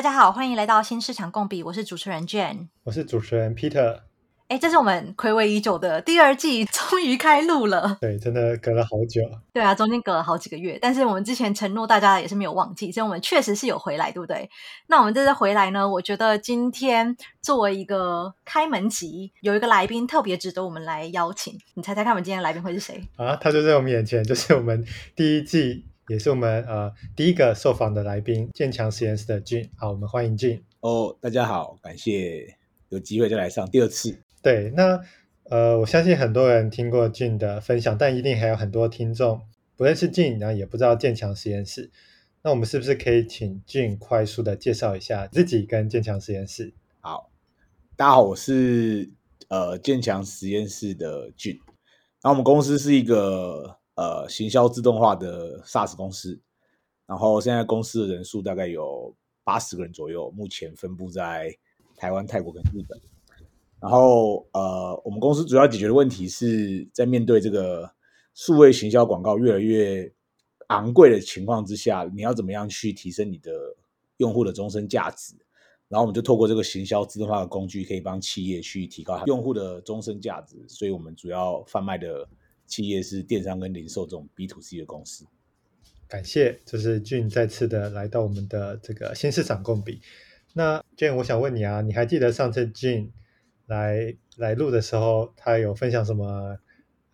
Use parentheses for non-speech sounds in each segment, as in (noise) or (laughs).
大家好，欢迎来到新市场共比，我是主持人 Jane，我是主持人 Peter。哎，这是我们睽违已久的第二季，终于开录了。对，真的隔了好久。对啊，中间隔了好几个月，但是我们之前承诺大家也是没有忘记，所以我们确实是有回来，对不对？那我们这次回来呢，我觉得今天作为一个开门集，有一个来宾特别值得我们来邀请。你猜猜看，我们今天的来宾会是谁？啊，他就在我们眼前，就是我们第一季，也是我们呃第一个受访的来宾，建强实验室的 Gene。好，我们欢迎 Gene。哦，大家好，感谢有机会再来上第二次。对，那呃，我相信很多人听过 Gene 的分享，但一定还有很多听众不认识 Gene，然后也不知道建强实验室。那我们是不是可以请 Gene 快速的介绍一下自己跟建强实验室？好，大家好，我是呃建强实验室的。然后我们公司是一个呃行销自动化的 SaaS 公司，然后现在公司的人数大概有八十个人左右，目前分布在台湾、泰国跟日本。然后，呃，我们公司主要解决的问题是在面对这个数位行销广告越来越昂贵的情况之下，你要怎么样去提升你的用户的终身价值？然后我们就透过这个行销自动化的工具，可以帮企业去提高用户的终身价值。所以我们主要贩卖的企业是电商跟零售这种 B to C 的公司。感谢，就是 Gene 再次的来到我们的这个新市场共比。那 Gene，我想问你啊，你还记得上次 Gene 来来录的时候，他有分享什么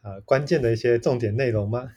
呃关键的一些重点内容吗？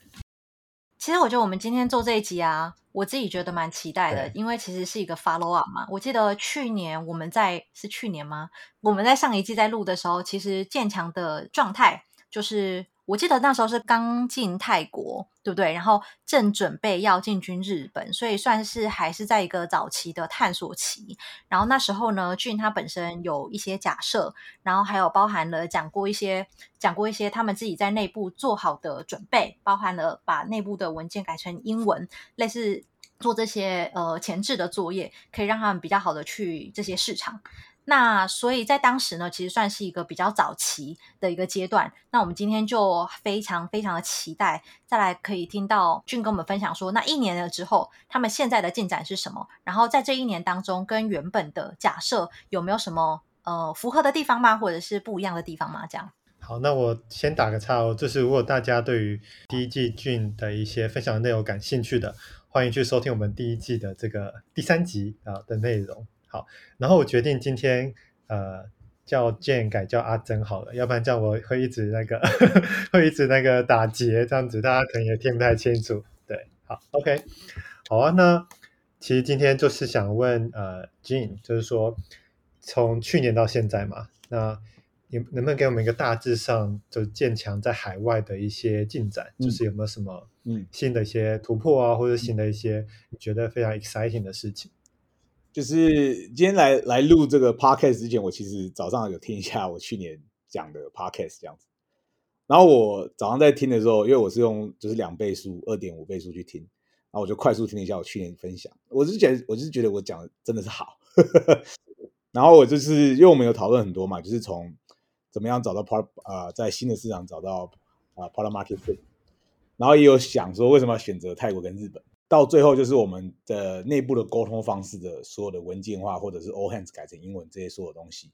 其实我觉得我们今天做这一集啊，我自己觉得蛮期待的，因为其实是一个 follow up 嘛。我记得去年我们在是去年吗？我们在上一季在录的时候，其实健强的状态就是。我记得那时候是刚进泰国，对不对？然后正准备要进军日本，所以算是还是在一个早期的探索期。然后那时候呢俊他本身有一些假设，然后还有包含了讲过一些讲过一些他们自己在内部做好的准备，包含了把内部的文件改成英文，类似做这些呃前置的作业，可以让他们比较好的去这些市场。那所以在当时呢，其实算是一个比较早期的一个阶段。那我们今天就非常非常的期待，再来可以听到俊跟我们分享说，那一年了之后，他们现在的进展是什么？然后在这一年当中，跟原本的假设有没有什么呃符合的地方吗？或者是不一样的地方吗？这样。好，那我先打个岔哦，就是如果大家对于第一季俊的一些分享的内容感兴趣的，欢迎去收听我们第一季的这个第三集啊的内容。好，然后我决定今天呃叫 Jane 改叫阿珍好了，要不然这样我会一直那个 (laughs) 会一直那个打结这样子，大家可能也听不太清楚。对，好，OK，好啊。那其实今天就是想问呃 Gene，就是说从去年到现在嘛，那你能不能给我们一个大致上就建强在海外的一些进展，嗯、就是有没有什么嗯新的一些突破啊，嗯、或者新的一些你觉得非常 exciting 的事情？就是今天来来录这个 podcast 之前，我其实早上有听一下我去年讲的 podcast 这样子。然后我早上在听的时候，因为我是用就是两倍速、二点五倍速去听，然后我就快速听了一下我去年分享。我是觉得，我就是觉得我讲的真的是好。(laughs) 然后我就是因为我们有讨论很多嘛，就是从怎么样找到 part 啊、呃，在新的市场找到啊、呃、product market fit，然后也有想说为什么要选择泰国跟日本。到最后就是我们的内部的沟通方式的所有的文件化，或者是 all hands 改成英文这些所有东西，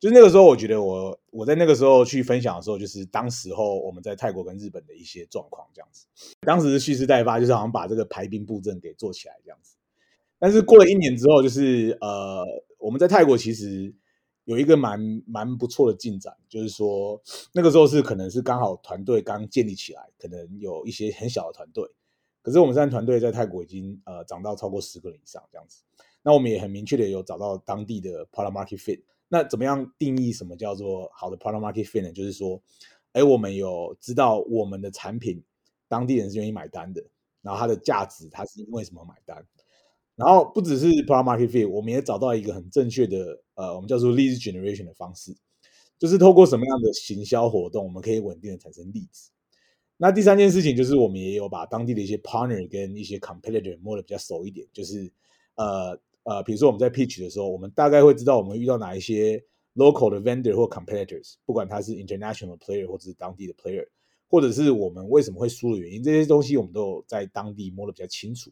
就是那个时候我觉得我我在那个时候去分享的时候，就是当时候我们在泰国跟日本的一些状况这样子。当时是蓄势待发，就是好像把这个排兵布阵给做起来这样子。但是过了一年之后，就是呃我们在泰国其实有一个蛮蛮不错的进展，就是说那个时候是可能是刚好团队刚建立起来，可能有一些很小的团队。可是我们现在团队在泰国已经呃涨到超过十个人以上这样子，那我们也很明确的有找到当地的 product market fit。那怎么样定义什么叫做好的 product market fit 呢？就是说，哎，我们有知道我们的产品当地人是愿意买单的，然后它的价值它是因为什么买单，然后不只是 product market fit，我们也找到一个很正确的呃我们叫做 lead generation 的方式，就是透过什么样的行销活动，我们可以稳定的产生例子。那第三件事情就是，我们也有把当地的一些 partner 跟一些 competitor 摸得比较熟一点，就是呃呃，比如说我们在 pitch 的时候，我们大概会知道我们遇到哪一些 local 的 vendor 或 competitors，不管他是 international player 或者是当地的 player，或者是我们为什么会输的原因，这些东西我们都有在当地摸得比较清楚。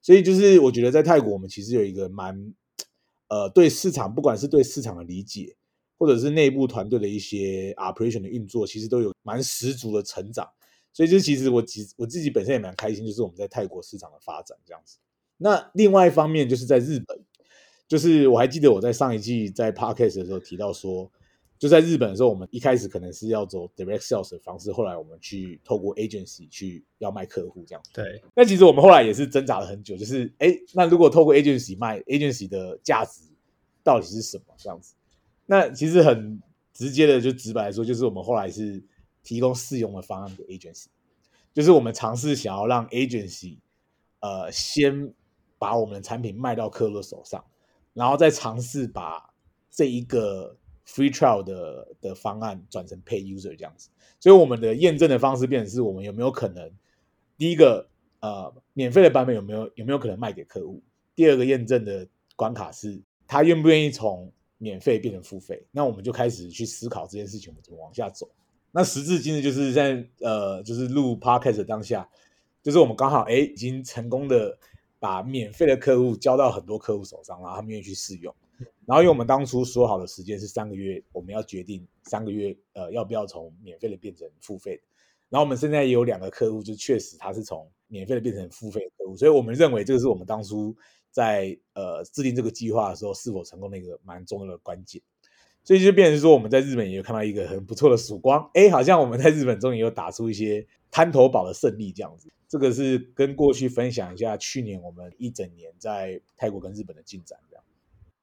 所以就是我觉得在泰国，我们其实有一个蛮呃对市场，不管是对市场的理解，或者是内部团队的一些 operation 的运作，其实都有蛮十足的成长。所以就其实我其实我自己本身也蛮开心，就是我们在泰国市场的发展这样子。那另外一方面就是在日本，就是我还记得我在上一季在 podcast 的时候提到说。就在日本的时候，我们一开始可能是要走 direct sales 的方式，后来我们去透过 agency 去要卖客户这样。对。那其实我们后来也是挣扎了很久，就是哎，那如果透过 agency 卖，agency 的价值到底是什么这样子？那其实很直接的，就直白来说，就是我们后来是提供试用的方案给 agency，就是我们尝试想要让 agency 呃先把我们的产品卖到客户的手上，然后再尝试把这一个。Free trial 的的方案转成 Pay User 这样子，所以我们的验证的方式变成是我们有没有可能，第一个呃免费的版本有没有有没有可能卖给客户？第二个验证的关卡是他愿不愿意从免费变成付费？那我们就开始去思考这件事情我们怎么往下走。那时至今日就是在呃就是录 Podcast 的当下，就是我们刚好哎已经成功的把免费的客户交到很多客户手上，然后他们愿意去试用。然后，因为我们当初说好的时间是三个月，我们要决定三个月，呃，要不要从免费的变成付费的。然后我们现在也有两个客户，就确实他是从免费的变成付费的客户，所以我们认为这个是我们当初在呃制定这个计划的时候是否成功的一个蛮重要的关键。所以就变成说，我们在日本也有看到一个很不错的曙光，哎，好像我们在日本终于有打出一些滩头堡的胜利这样子。这个是跟过去分享一下去年我们一整年在泰国跟日本的进展这样。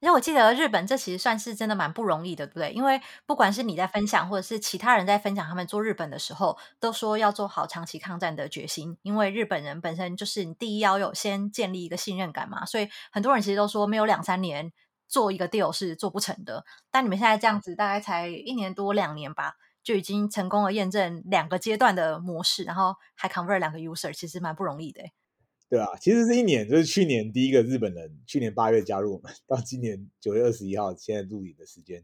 因为我记得日本这其实算是真的蛮不容易的，对不对？因为不管是你在分享，或者是其他人在分享他们做日本的时候，都说要做好长期抗战的决心。因为日本人本身就是你第一要有先建立一个信任感嘛，所以很多人其实都说没有两三年做一个 deal 是做不成的。但你们现在这样子，大概才一年多两年吧，就已经成功的验证两个阶段的模式，然后还 convert 两个 user，其实蛮不容易的。对啊，其实这一年就是去年第一个日本人，去年八月加入我们，到今年九月二十一号，现在录影的时间，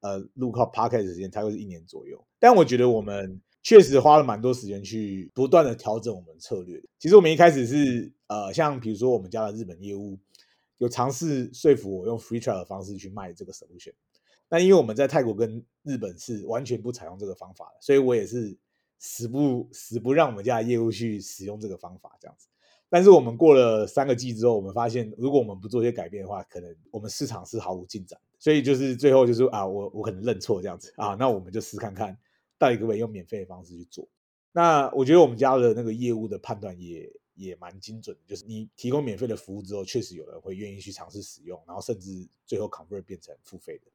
呃，录靠 podcast 时间，差不多是一年左右。但我觉得我们确实花了蛮多时间去不断的调整我们策略。其实我们一开始是呃，像比如说我们家的日本业务，有尝试说服我用 free trial 的方式去卖这个 solution。那因为我们在泰国跟日本是完全不采用这个方法的，所以我也是死不死不让我们家的业务去使用这个方法，这样子。但是我们过了三个季之后，我们发现，如果我们不做一些改变的话，可能我们市场是毫无进展。所以就是最后就是啊，我我可能认错这样子啊，那我们就试看看，到底可不可以用免费的方式去做。那我觉得我们家的那个业务的判断也也蛮精准的，就是你提供免费的服务之后，确实有人会愿意去尝试使用，然后甚至最后 convert 变成付费的。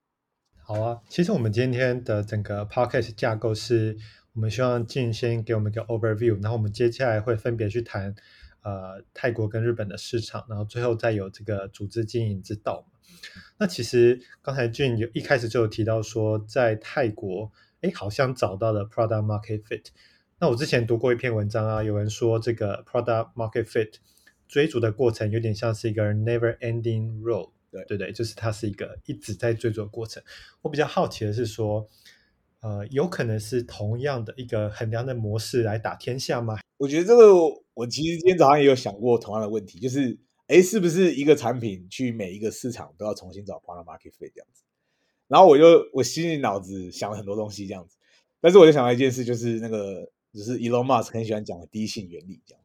好啊，其实我们今天的整个 podcast 架构是，我们希望静先给我们一个 overview，然后我们接下来会分别去谈。呃，泰国跟日本的市场，然后最后再有这个组织经营之道。那其实刚才俊有一开始就有提到说，在泰国，哎，好像找到了 product market fit。那我之前读过一篇文章啊，有人说这个 product market fit 追逐的过程有点像是一个 never ending road，对对对，就是它是一个一直在追逐的过程。我比较好奇的是说，呃，有可能是同样的一个衡量的模式来打天下吗？我觉得这个。我其实今天早上也有想过同样的问题，就是，哎，是不是一个产品去每一个市场都要重新找 product market fit 这样子？然后我就我心里脑子想了很多东西这样子，但是我就想到一件事，就是那个就是 Elon Musk 很喜欢讲的第一性原理这样，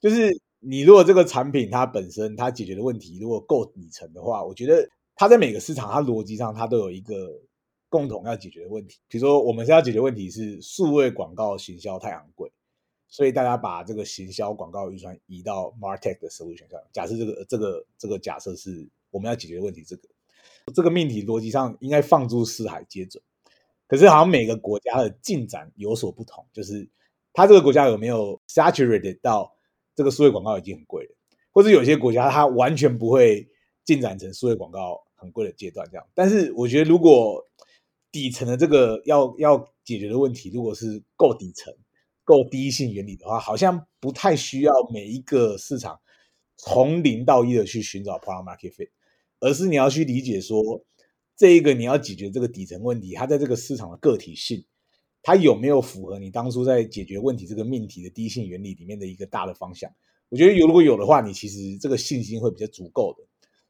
就是你如果这个产品它本身它解决的问题如果够底层的话，我觉得它在每个市场它逻辑上它都有一个共同要解决的问题，比如说我们现在解决问题是数位广告行销太昂贵。所以大家把这个行销广告预算移到 MarTech 的收入选项。假设这个这个这个假设是我们要解决的问题，这个这个命题逻辑上应该放诸四海皆准。可是好像每个国家的进展有所不同，就是它这个国家有没有 saturated 到这个数位广告已经很贵了，或者有些国家它完全不会进展成数位广告很贵的阶段这样。但是我觉得如果底层的这个要要解决的问题，如果是够底层。够第一性原理的话，好像不太需要每一个市场从零到一的去寻找 product market fit，而是你要去理解说，这一个你要解决这个底层问题，它在这个市场的个体性，它有没有符合你当初在解决问题这个命题的第一性原理里面的一个大的方向？我觉得有，如果有的话，你其实这个信心会比较足够的。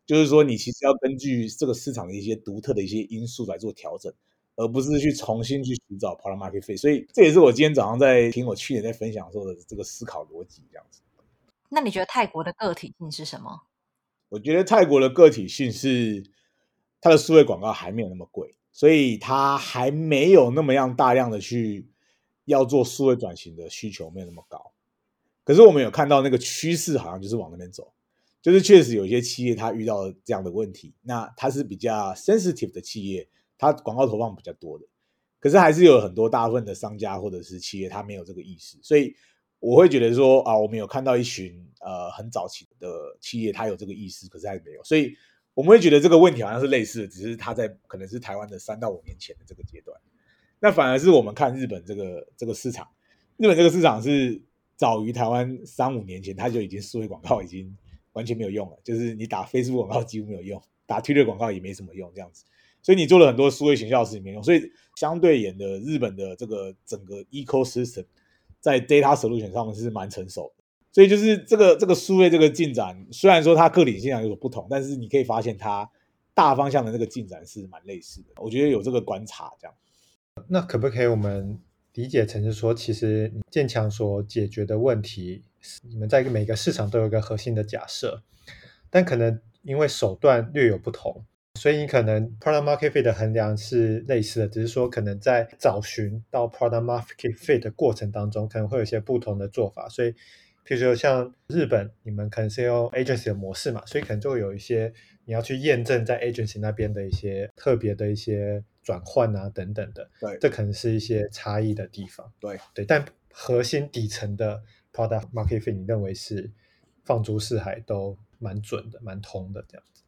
就是说你其实要根据这个市场的一些独特的一些因素来做调整，而不是去重新去寻找 product market fit。所以这也是我今天早上在听我去年在分享的时候的这个思考逻辑这样子。那你觉得泰国的个体性是什么？我觉得泰国的个体性是它的数位广告还没有那么贵，所以它还没有那么样大量的去要做数位转型的需求没有那么高。可是我们有看到那个趋势好像就是往那边走，就是确实有些企业它遇到这样的问题，那它是比较 sensitive 的企业，它广告投放比较多的，可是还是有很多大部分的商家或者是企业它没有这个意识，所以。我会觉得说啊，我们有看到一群呃很早期的企业，它有这个意识，可是还没有，所以我们会觉得这个问题好像是类似的，只是他在可能是台湾的三到五年前的这个阶段。那反而是我们看日本这个这个市场，日本这个市场是早于台湾三五年前，它就已经数位广告已经完全没有用了，就是你打 Facebook 广告几乎没有用，打 Twitter 广告也没什么用这样子。所以你做了很多数位行销是没用，所以相对演的日本的这个整个 ecosystem。在 data solution 上面是蛮成熟的，所以就是这个这个数位这个进展，虽然说它个体性上有所不同，但是你可以发现它大方向的那个进展是蛮类似的。我觉得有这个观察这样。那可不可以我们理解成是说，其实建强所解决的问题，你们在每个市场都有一个核心的假设，但可能因为手段略有不同。所以你可能 product market fit 的衡量是类似的，只是说可能在找寻到 product market fit 的过程当中，可能会有一些不同的做法。所以，譬如说像日本，你们可能是用 agency 的模式嘛，所以可能就会有一些你要去验证在 agency 那边的一些特别的一些转换啊等等的。对，这可能是一些差异的地方。对对，但核心底层的 product market fit，你认为是放诸四海都蛮准的、蛮通的这样子？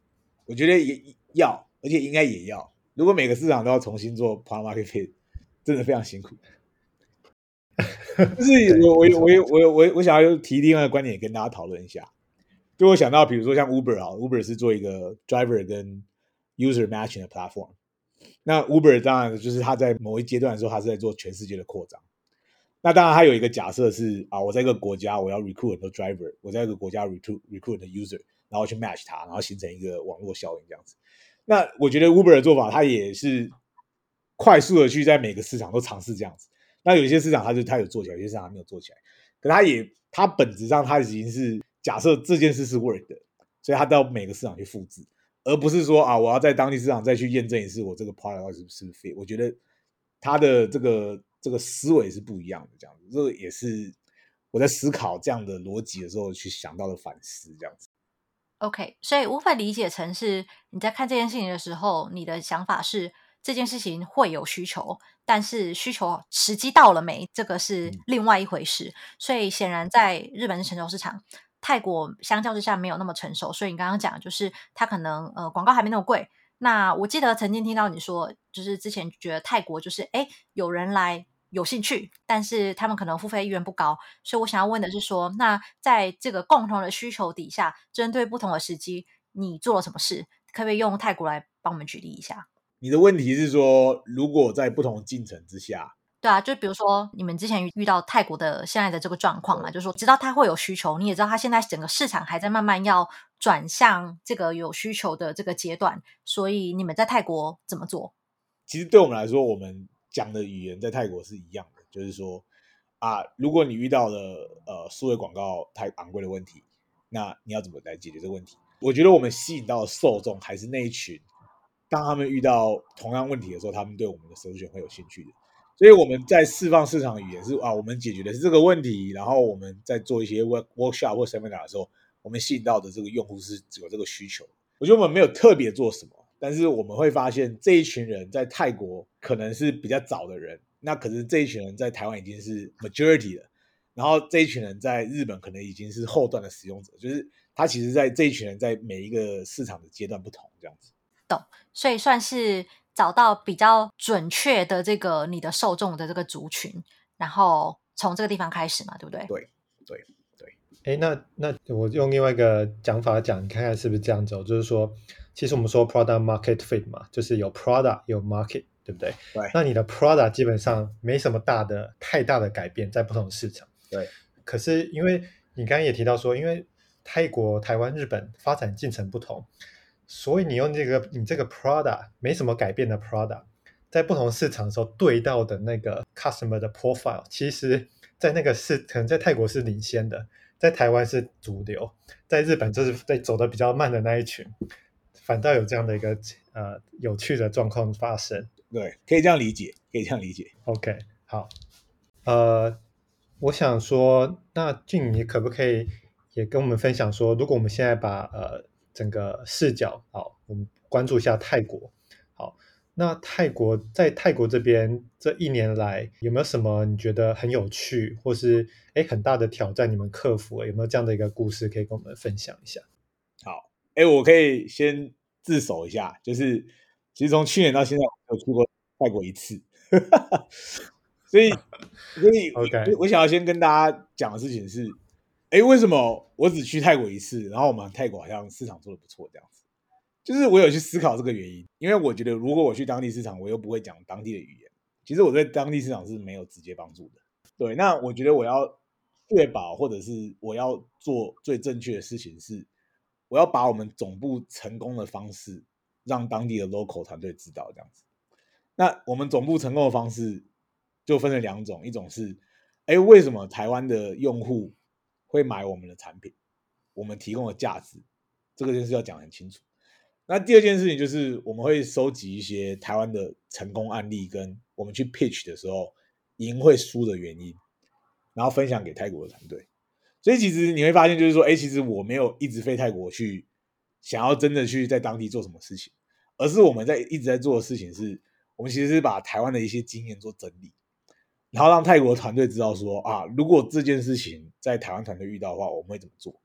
我觉得也。要，而且应该也要。如果每个市场都要重新做 product market fit，真的非常辛苦。(laughs) 就是我我我我我我想要提另外一个观点跟大家讨论一下。就我想到，比如说像 Uber 啊，Uber 是做一个 driver 跟 user matching 的 platform。那 Uber 当然就是他在某一阶段的时候，他是在做全世界的扩张。那当然，他有一个假设是啊，我在一个国家我要 recruit 很多 driver，我在一个国家 recruit recruit 的 user，然后去 match 它，然后形成一个网络效应这样子。那我觉得 Uber 的做法，它也是快速的去在每个市场都尝试这样子。那有些市场它就它有做起来，有些市场它没有做起来。可它也它本质上它已经是假设这件事是 work 的，所以它到每个市场去复制，而不是说啊我要在当地市场再去验证一次我这个 product 是不是 fit。我觉得它的这个这个思维是不一样的，这样子。这也是我在思考这样的逻辑的时候去想到的反思，这样子。OK，所以无法理解成是你在看这件事情的时候，你的想法是这件事情会有需求，但是需求时机到了没，这个是另外一回事。所以显然在日本是成熟市场，泰国相较之下没有那么成熟。所以你刚刚讲的就是它可能呃广告还没那么贵。那我记得曾经听到你说，就是之前觉得泰国就是诶有人来。有兴趣，但是他们可能付费意愿不高，所以我想要问的是说，那在这个共同的需求底下，针对不同的时机，你做了什么事？可不可以用泰国来帮我们举例一下？你的问题是说，如果在不同进程之下，对啊，就比如说你们之前遇到泰国的现在的这个状况嘛，就是说知道他会有需求，你也知道他现在整个市场还在慢慢要转向这个有需求的这个阶段，所以你们在泰国怎么做？其实对我们来说，我们。讲的语言在泰国是一样的，就是说啊，如果你遇到了呃数位广告太昂贵的问题，那你要怎么来解决这个问题？我觉得我们吸引到的受众还是那一群，当他们遇到同样问题的时候，他们对我们的首选会有兴趣的。所以我们在释放市场语言是啊，我们解决的是这个问题，然后我们在做一些 work workshop 或 seminar 的时候，我们吸引到的这个用户是有这个需求。我觉得我们没有特别做什么。但是我们会发现，这一群人在泰国可能是比较早的人，那可是这一群人在台湾已经是 majority 了，然后这一群人在日本可能已经是后段的使用者，就是他其实，在这一群人在每一个市场的阶段不同，这样子。懂，所以算是找到比较准确的这个你的受众的这个族群，然后从这个地方开始嘛，对不对？对，对，对。哎，那那我用另外一个讲法讲，你看看是不是这样走？就是说。其实我们说 product market fit 嘛，就是有 product 有 market，对不对？对。那你的 product 基本上没什么大的太大的改变，在不同市场。对。可是因为你刚刚也提到说，因为泰国、台湾、日本发展进程不同，所以你用这个你这个 product 没什么改变的 product，在不同市场的时候对到的那个 customer 的 profile，其实在那个是可能在泰国是领先的，在台湾是主流，在日本就是在走的比较慢的那一群，反倒有这样的一个呃有趣的状况发生。对，可以这样理解，可以这样理解。OK，好，呃，我想说，那俊，你可不可以也跟我们分享说，如果我们现在把呃整个视角，好，我们关注一下泰国，好，那泰国在泰国这边这一年来有没有什么你觉得很有趣，或是诶很大的挑战你们克服？有没有这样的一个故事可以跟我们分享一下？好，诶我可以先自首一下，就是。其实从去年到现在，我有去过泰国一次，(laughs) 所以，所以，Okay. 我想要先跟大家讲的事情是，哎，为什么我只去泰国一次，然后我们泰国好像市场做的不错这样子？就是我有去思考这个原因，因为我觉得如果我去当地市场，我又不会讲当地的语言，其实我对当地市场是没有直接帮助的。对，那我觉得我要确保，或者是我要做最正确的事情是，我要把我们总部成功的方式。让当地的 local 团队知道这样子，那我们总部成功的方式就分成两种，一种是，哎，为什么台湾的用户会买我们的产品？我们提供的价值，这个件事要讲很清楚。那第二件事情就是，我们会收集一些台湾的成功案例，跟我们去 pitch 的时候赢会输的原因，然后分享给泰国的团队。所以其实你会发现，就是说，哎，其实我没有一直飞泰国去。想要真的去在当地做什么事情，而是我们在一直在做的事情是，我们其实是把台湾的一些经验做整理，然后让泰国团队知道说啊，如果这件事情在台湾团队遇到的话，我们会怎么做。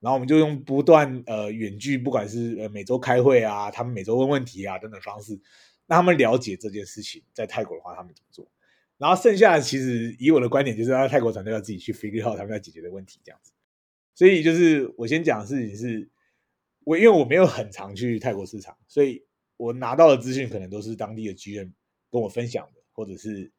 然后我们就用不断呃远距，不管是呃每周开会啊，他们每周问问题啊等等方式，让他们了解这件事情在泰国的话他们怎么做。然后剩下的其实以我的观点就是让泰国团队要自己去 figure out 他们要解决的问题这样子。所以就是我先讲的事情是。我因为我没有很常去泰国市场，所以我拿到的资讯可能都是当地的 GM 跟我分享的，或者是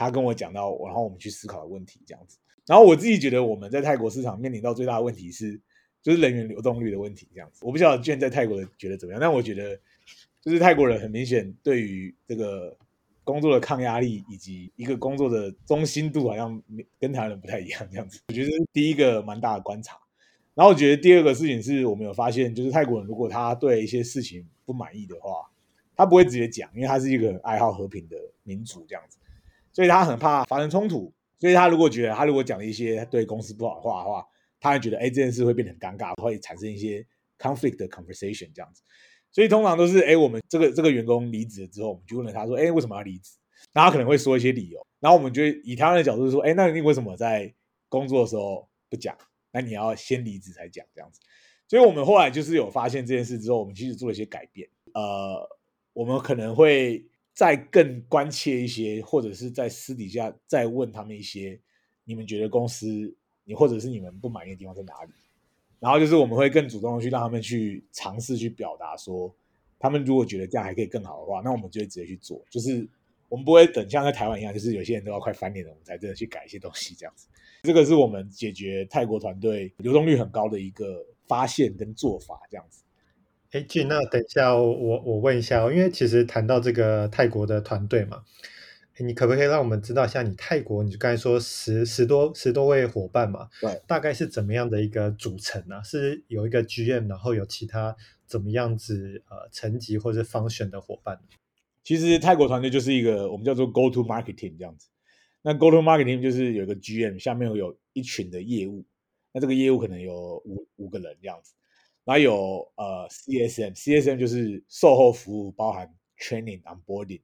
他跟我讲到，然后我们去思考的问题这样子。然后我自己觉得我们在泰国市场面临到最大的问题是，就是人员流动率的问题这样子。我不晓得 GM 在泰国的觉得怎么样，但我觉得就是泰国人很明显对于这个工作的抗压力以及一个工作的中心度好像跟台湾人不太一样这样子。我觉得第一个蛮大的观察。然后我觉得第二个事情是我们有发现，就是泰国人如果他对一些事情不满意的话，他不会直接讲，因为他是一个爱好和平的民族这样子，所以他很怕发生冲突。所以他如果觉得他如果讲了一些对公司不好的话的话，他会觉得哎这件事会变得很尴尬，会产生一些 conflict 的 conversation 这样子。所以通常都是哎我们这个这个员工离职了之后，我们就问了他说哎为什么要离职？那他可能会说一些理由，然后我们就以他的角度说哎那你为什么在工作的时候不讲？那你要先离职才讲这样子，所以我们后来就是有发现这件事之后，我们其实做了一些改变。呃，我们可能会再更关切一些，或者是在私底下再问他们一些，你们觉得公司你或者是你们不满意的地方在哪里？然后就是我们会更主动的去让他们去尝试去表达说，他们如果觉得这样还可以更好的话，那我们就会直接去做。就是我们不会等像在台湾一样，就是有些人都要快翻脸了，我们才真的去改一些东西这样子。这个是我们解决泰国团队流动率很高的一个发现跟做法，这样子。哎，Gene，那等一下我我问一下，因为其实谈到这个泰国的团队嘛，你可不可以让我们知道一下你泰国，你就刚才说十十多十多位伙伴嘛，对，大概是怎么样的一个组成呢？啊？是有一个 GM，然后有其他怎么样子呃层级或者 function 的伙伴？其实泰国团队就是一个我们叫做 Go to Marketing 这样子。那 Go to Marketing 就是有一个 GM，下面有一群的业务，那这个业务可能有五五个人这样子，然后有呃 CSM，CSM 就是售后服务，包含 Training、Onboarding，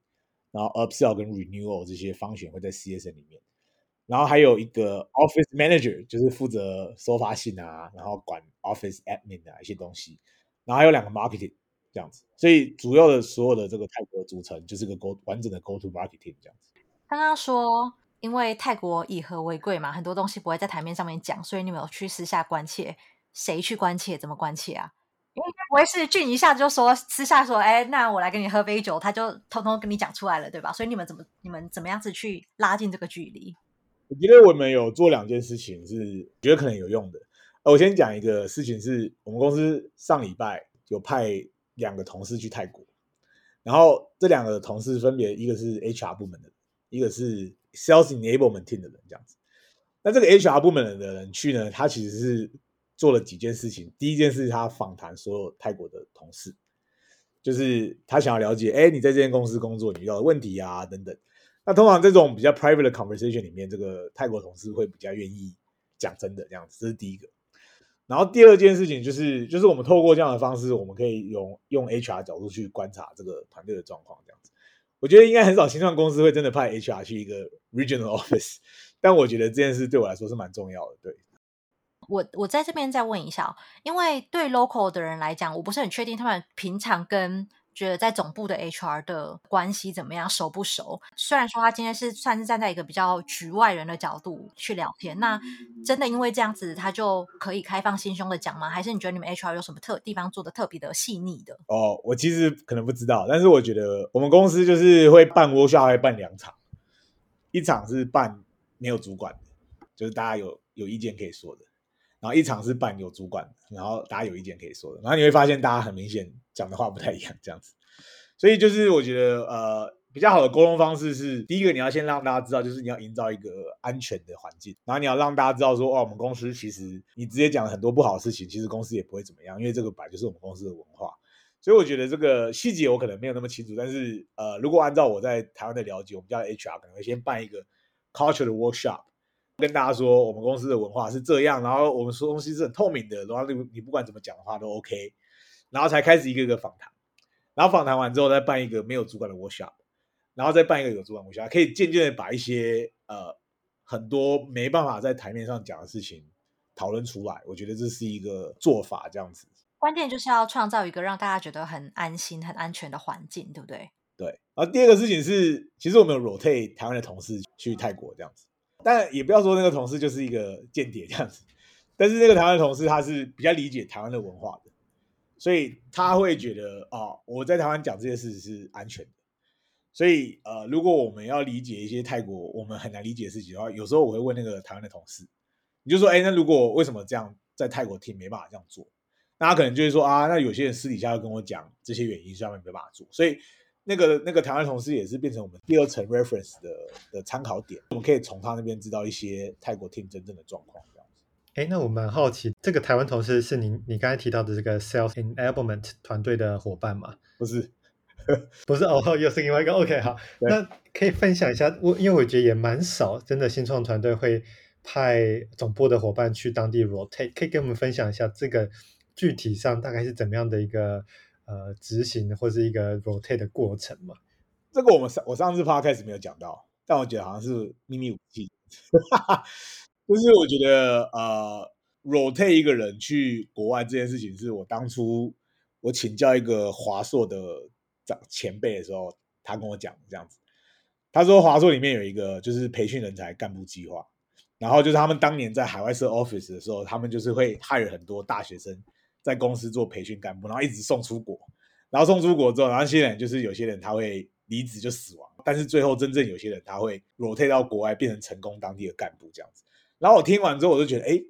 然后 Upsell 跟 Renewal 这些方选会在 CSM 里面，然后还有一个 Office Manager，就是负责收发信啊，然后管 Office Admin 的、啊、一些东西，然后还有两个 Marketing 这样子，所以主要的所有的这个泰国的组成就是个 Go 完整的 Go to Marketing 这样子。刚刚说。因为泰国以和为贵嘛，很多东西不会在台面上面讲，所以你们有去私下关切，谁去关切，怎么关切啊？因为不会是俊一下就说私下说，哎，那我来跟你喝杯酒，他就偷偷跟你讲出来了，对吧？所以你们怎么你们怎么样子去拉近这个距离？我觉得我们有做两件事情是觉得可能有用的。我先讲一个事情是，我们公司上礼拜有派两个同事去泰国，然后这两个同事分别一个是 HR 部门的，一个是 Sales Enablement Team 的人，这样子。那这个 HR 部门的人去呢，他其实是做了几件事情。第一件事，他访谈所有泰国的同事，就是他想要了解，哎，你在这间公司工作，你遇到的问题啊等等。那通常这种比较 private 的 conversation 里面，这个泰国同事会比较愿意讲真的这样子，这是第一个。然后第二件事情就是，就是我们透过这样的方式，我们可以用用 HR 角度去观察这个团队的状况，这样子。我觉得应该很少新创公司会真的派 HR 去一个 regional (laughs) office，但我觉得这件事对我来说是蛮重要的。对，我我在这边再问一下，因为对 local 的人来讲，我不是很确定他们平常跟。觉得在总部的 HR 的关系怎么样，熟不熟？虽然说他今天是算是站在一个比较局外人的角度去聊天，那真的因为这样子，他就可以开放心胸的讲吗？还是你觉得你们 HR 有什么特地方做的特别的细腻的？哦，我其实可能不知道，但是我觉得我们公司就是会办 workshop，会办两场，一场是办没有主管的，就是大家有有意见可以说的。然后一场是办有主管，然后大家有意见可以说的，然后你会发现大家很明显讲的话不太一样，这样子。所以就是我觉得呃比较好的沟通方式是，第一个你要先让大家知道，就是你要营造一个安全的环境，然后你要让大家知道说，哦，我们公司其实你直接讲很多不好的事情，其实公司也不会怎么样，因为这个本来就是我们公司的文化。所以我觉得这个细节我可能没有那么清楚，但是呃如果按照我在台湾的了解，我们家 HR 可能会先办一个 culture 的 workshop。跟大家说，我们公司的文化是这样，然后我们说东西是很透明的，然后你你不管怎么讲的话都 OK，然后才开始一个一个访谈，然后访谈完之后再办一个没有主管的 workshop，然后再办一个有主管 workshop，可以渐渐的把一些呃很多没办法在台面上讲的事情讨论出来，我觉得这是一个做法，这样子。关键就是要创造一个让大家觉得很安心、很安全的环境，对不对？对。然后第二个事情是，其实我们有 rotate 台湾的同事去泰国这样子。但也不要说那个同事就是一个间谍这样子，(laughs) 但是那个台湾同事他是比较理解台湾的文化的，所以他会觉得哦，我在台湾讲这些事情是安全的。所以呃，如果我们要理解一些泰国我们很难理解的事情的话，有时候我会问那个台湾的同事，你就说，哎，那如果为什么这样在泰国听没办法这样做？那他可能就会说啊，那有些人私底下要跟我讲这些原因，上面没办法做，所以。那个那个台湾同事也是变成我们第二层 reference 的的参考点，我们可以从他那边知道一些泰国 team 真正的状况这样子。哎，那我蛮好奇，这个台湾同事是您你刚才提到的这个 sales enablement 团队的伙伴吗？不是，(laughs) 不是哦，又是另外一个。OK，好，那可以分享一下，我因为我觉得也蛮少，真的新创团队会派总部的伙伴去当地 rotate，可以跟我们分享一下这个具体上大概是怎么样的一个。呃，执行或是一个 rotate 的过程嘛？这个我们上我上次 podcast 没有讲到，但我觉得好像是秘密武器。(laughs) 就是我觉得呃，rotate 一个人去国外这件事情，是我当初我请教一个华硕的长前辈的时候，他跟我讲这样子。他说华硕里面有一个就是培训人才干部计划，然后就是他们当年在海外设 office 的时候，他们就是会 hire 很多大学生。在公司做培训干部，然后一直送出国，然后送出国之后，然后那些人就是有些人他会离职就死亡，但是最后真正有些人他会 rotate 到国外变成成功当地的干部这样子。然后我听完之后，我就觉得，哎，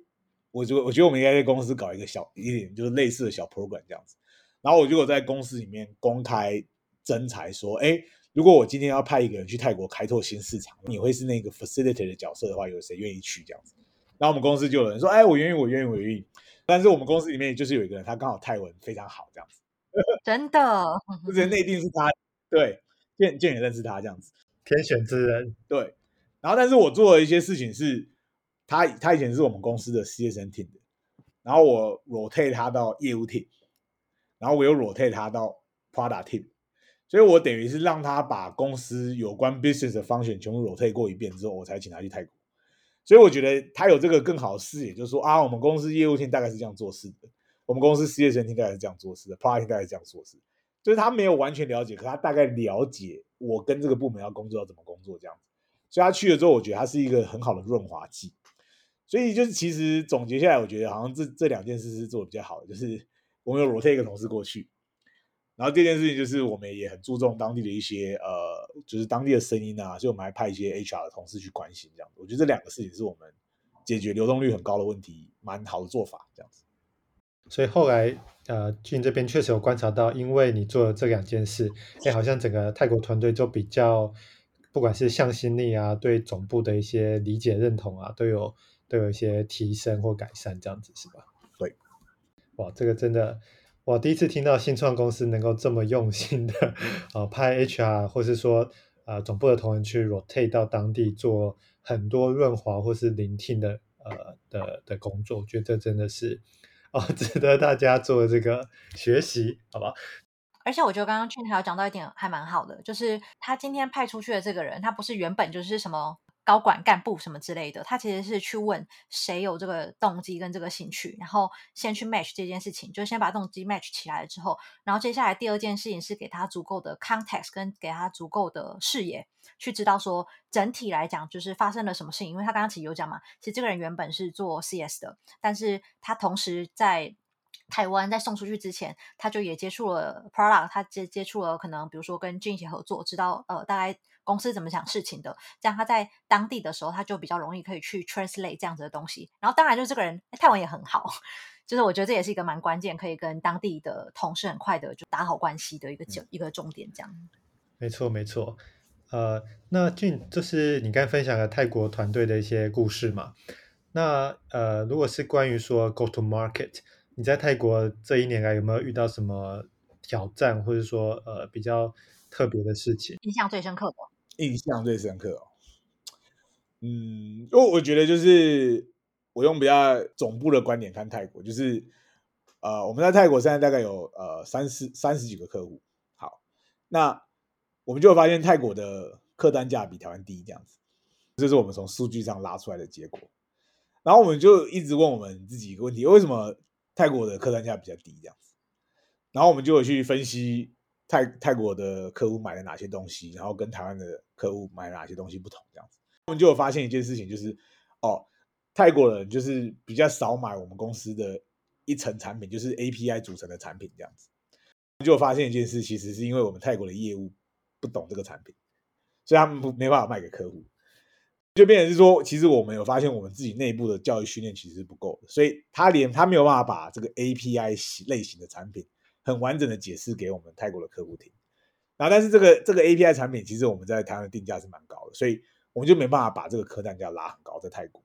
我就我觉得我们应该在公司搞一个小一点就是类似的小 program 这样子。然后我就在公司里面公开征才说，哎，如果我今天要派一个人去泰国开拓新市场，你会是那个 facilitator 的角色的话，有谁愿意去这样子？然后我们公司就有人说，哎，我愿意，我愿意，我愿意。但是我们公司里面就是有一个人，他刚好泰文非常好，这样子，(laughs) 真的，就是内定是他，对，建建也认识他这样子，天选之人，对。然后，但是我做了一些事情是，他他以前是我们公司的 CSM team 的，然后我 rotate 他到业务 team，然后我又 rotate 他到 product team，所以我等于是让他把公司有关 business 的 function 全部 rotate 过一遍之后，我才请他去泰国。所以我觉得他有这个更好的视野，就是说啊，我们公司业务厅大概是这样做事的，我们公司事业线厅大概是这样做事的，product 大概是这样做事，就是他没有完全了解，可他大概了解我跟这个部门要工作要怎么工作这样子。所以他去了之后，我觉得他是一个很好的润滑剂。所以就是其实总结下来，我觉得好像这这两件事是做的比较好的，就是我们有 rotate 一个同事过去。然后第二件事情就是我们也很注重当地的一些呃，就是当地的声音啊，所以我们还派一些 HR 的同事去关心这样子。我觉得这两个事情是我们解决流动率很高的问题蛮好的做法，这样子。所以后来呃，Gene 这边确实有观察到，因为你做了这两件事，哎，好像整个泰国团队就比较，不管是向心力啊，对总部的一些理解认同啊，都有都有一些提升或改善，这样子是吧？对，哇，这个真的，我第一次听到新创公司能够这么用心的啊、(laughs) 呃，派 HR 或是说啊、呃、总部的同仁去 rotate 到当地做很多润滑或是聆听的呃的的工作，我觉得这真的是。哦，(laughs) 值得大家做这个学习，好吧？而且我觉得刚刚还有讲到一点还蛮好的，就是他今天派出去的这个人，他不是原本就是什么。高管干部什么之类的，他其实是去问谁有这个动机跟这个兴趣，然后先去 match 这件事情，就先把动机 match 起来了之后，然后接下来第二件事情是给他足够的 context 跟给他足够的视野，去知道说整体来讲就是发生了什么事情。因为他刚刚其实有讲嘛，其实这个人原本是做 CS 的，但是他同时在台湾在送出去之前，他就也接触了 product，他接接触了可能比如说跟 Gene 一起合作，知道呃大概。公司怎么想事情的，这样他在当地的时候，他就比较容易可以去 translate 这样子的东西。然后当然就是这个人泰文也很好，(laughs) 就是我觉得这也是一个蛮关键，可以跟当地的同事很快的就打好关系的一个一、嗯、一个重点。这样，没错没错。呃，那 Gene 就是你刚分享了泰国团队的一些故事嘛？那呃，如果是关于说 go to market，你在泰国这一年来有没有遇到什么挑战，或者说呃比较特别的事情？印象最深刻的。印象最深刻哦，嗯，因为我觉得就是我用比较总部的观点看泰国，就是呃，我们在泰国现在大概有呃三十三十几个客户，好，那我们就会发现泰国的客单价比台湾低，这样子，这是我们从数据上拉出来的结果。然后我们就一直问我们自己一个问题：为什么泰国的客单价比较低？这样子，然后我们就会去分析。泰泰国的客户买了哪些东西，然后跟台湾的客户买了哪些东西不同，这样子，我们就有发现一件事情，就是哦，泰国人就是比较少买我们公司的一层产品，就是 API 组成的产品，这样子，我们就发现一件事，其实是因为我们泰国的业务不懂这个产品，所以他们不没办法卖给客户，就变成是说，其实我们有发现我们自己内部的教育训练其实是不够的，所以他连他没有办法把这个 API 类型的产品。很完整的解释给我们泰国的客户听，然后但是这个这个 API 产品其实我们在台湾的定价是蛮高的，所以我们就没办法把这个客单价拉很高在泰国。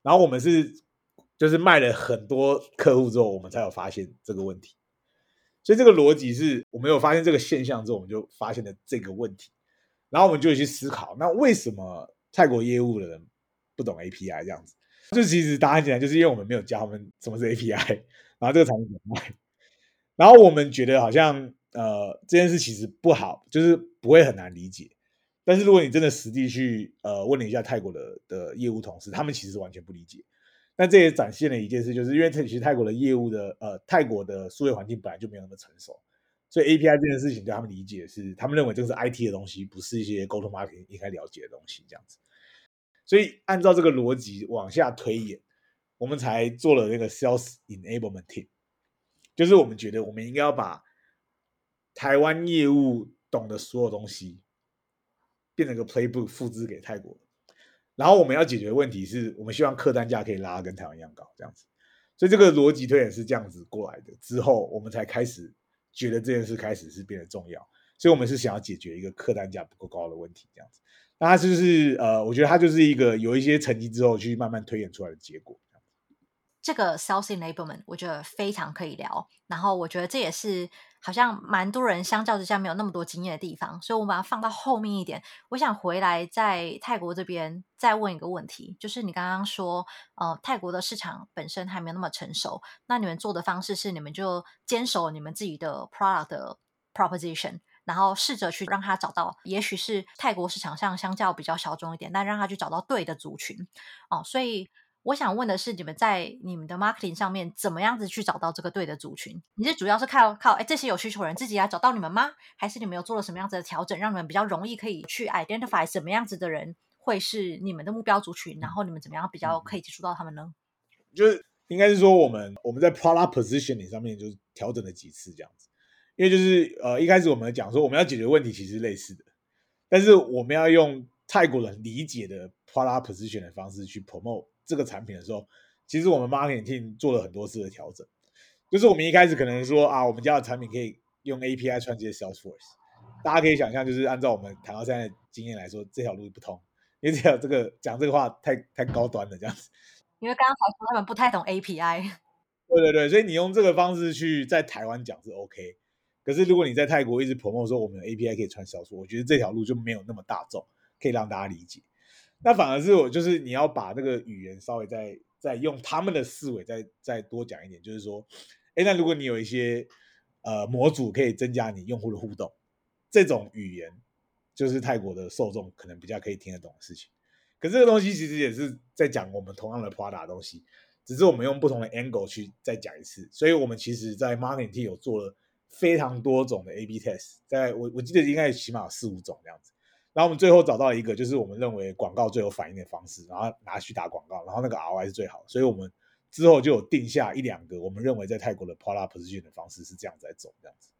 然后我们是就是卖了很多客户之后，我们才有发现这个问题。所以这个逻辑是我们有发现这个现象之后，我们就发现了这个问题。然后我们就去思考，那为什么泰国业务的人不懂 API 这样子？就其实答案简单，就是因为我们没有教他们什么是 API，然后这个产品怎么卖。然后我们觉得好像呃这件事其实不好，就是不会很难理解。但是如果你真的实地去呃问了一下泰国的的业务同事，他们其实完全不理解。那这也展现了一件事，就是因为其实泰国的业务的呃泰国的数位环境本来就没有那么成熟，所以 API 这件事情对他们理解是，他们认为这是 IT 的东西，不是一些沟通 marketing 应该了解的东西这样子。所以按照这个逻辑往下推演，我们才做了那个 Sales Enablement Team。就是我们觉得，我们应该要把台湾业务懂的所有东西，变成个 playbook 复制给泰国。然后我们要解决的问题是，我们希望客单价可以拉跟台湾一样高，这样子。所以这个逻辑推演是这样子过来的。之后我们才开始觉得这件事开始是变得重要。所以我们是想要解决一个客单价不够高的问题，这样子。那它就是呃，我觉得它就是一个有一些成绩之后去慢慢推演出来的结果。这个 sales enablement 我觉得非常可以聊，然后我觉得这也是好像蛮多人相较之下没有那么多经验的地方，所以我把它放到后面一点。我想回来在泰国这边再问一个问题，就是你刚刚说，呃，泰国的市场本身还没有那么成熟，那你们做的方式是你们就坚守你们自己的 product proposition，然后试着去让他找到，也许是泰国市场上相较比较小众一点，但让他去找到对的族群哦，所以。我想问的是，你们在你们的 marketing 上面怎么样子去找到这个对的族群？你是主要是靠靠哎这些有需求人自己来找到你们吗？还是你们有做了什么样子的调整，让你们比较容易可以去 identify 什么样子的人会是你们的目标族群？然后你们怎么样比较可以接触到他们呢？就是应该是说，我们我们在 product positioning 上面就是调整了几次这样子，因为就是呃一开始我们讲说我们要解决问题其实类似的，但是我们要用泰国人理解的 product position 的方式去 promote。这个产品的时候，其实我们 marketing 做了很多次的调整，就是我们一开始可能说啊，我们家的产品可以用 API 串接 Salesforce，大家可以想象，就是按照我们谈到现在的经验来说，这条路不通，因为这条这个讲这个话太太高端了这样子。因为刚刚才说他们不太懂 API。对对对，所以你用这个方式去在台湾讲是 OK，可是如果你在泰国一直 promote 说我们的 API 可以串 Salesforce，我觉得这条路就没有那么大众，可以让大家理解。那反而是我就是你要把那个语言稍微再再用他们的思维再再多讲一点，就是说，哎，那如果你有一些呃模组可以增加你用户的互动，这种语言就是泰国的受众可能比较可以听得懂的事情。可这个东西其实也是在讲我们同样的 p r o d a 东西，只是我们用不同的 angle 去再讲一次。所以我们其实，在 marketing 有做了非常多种的 A/B test，在我我记得应该起码有四五种这样子。然后我们最后找到一个，就是我们认为广告最有反应的方式，然后拿去打广告，然后那个 ROI 是最好。所以我们之后就有定下一两个我们认为在泰国的 product position 的方式是这样子在走，这样子。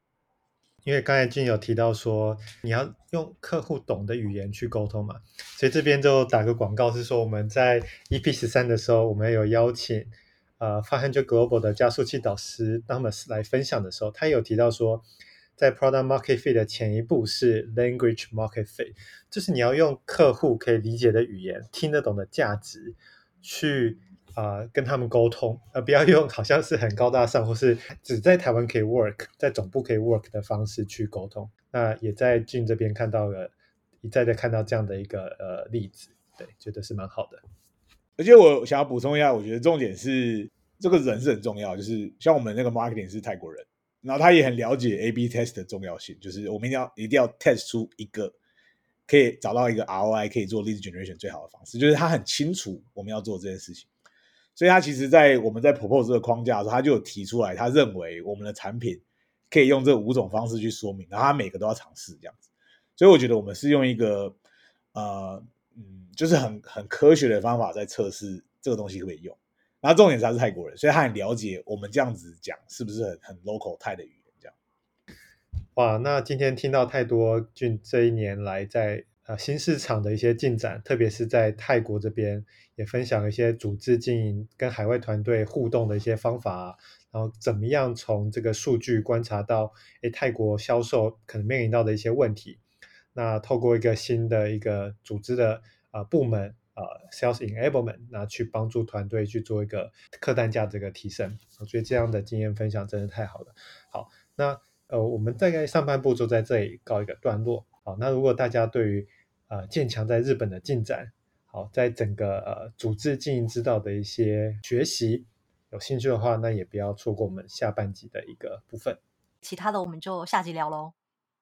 因为刚才俊有提到说你要用客户懂的语言去沟通嘛，所以这边就打个广告，是说我们在 EP 十三的时候，我们有邀请呃500 Global 的加速器导师 Thomas 来分享的时候，他有提到说。在 Product Market Fit 的前一步是 Language Market Fit，就是你要用客户可以理解的语言、听得懂的价值去啊、跟他们沟通，而不要用好像是很高大上或是只在台湾可以 work，在总部可以 work 的方式去沟通。那也在俊这边看到了一再的看到这样的一个呃例子，对，觉得是蛮好的。而且我想要补充一下，我觉得重点是这个人是很重要，就是像我们那个 marketing 是泰国人。然后他也很了解 A/B test 的重要性，就是我们一定要一定要 test 出一个可以找到一个 ROI 可以做 lead generation 最好的方式，就是他很清楚我们要做这件事情，所以他其实，在我们在 propose 这个框架的时候，他就有提出来，他认为我们的产品可以用这五种方式去说明，然后他每个都要尝试这样子，所以我觉得我们是用一个呃嗯，就是很很科学的方法在测试这个东西可不可以用。然后重点是他是泰国人，所以他很了解我们这样子讲是不是很很 local 泰的语言这样。哇，那今天听到太多俊这一年来在呃新市场的一些进展，特别是在泰国这边也分享一些组织经营跟海外团队互动的一些方法，然后怎么样从这个数据观察到诶泰国销售可能面临到的一些问题。那透过一个新的一个组织的啊、部门。呃，sales enablement，那去帮助团队去做一个客单价这个提升，我觉得这样的经验分享真的太好了。好，那呃，我们大概上半部就在这里告一个段落。好，那如果大家对于呃建强在日本的进展，好，在整个呃组织经营之道的一些学习有兴趣的话，那也不要错过我们下半集的一个部分。其他的我们就下集聊喽。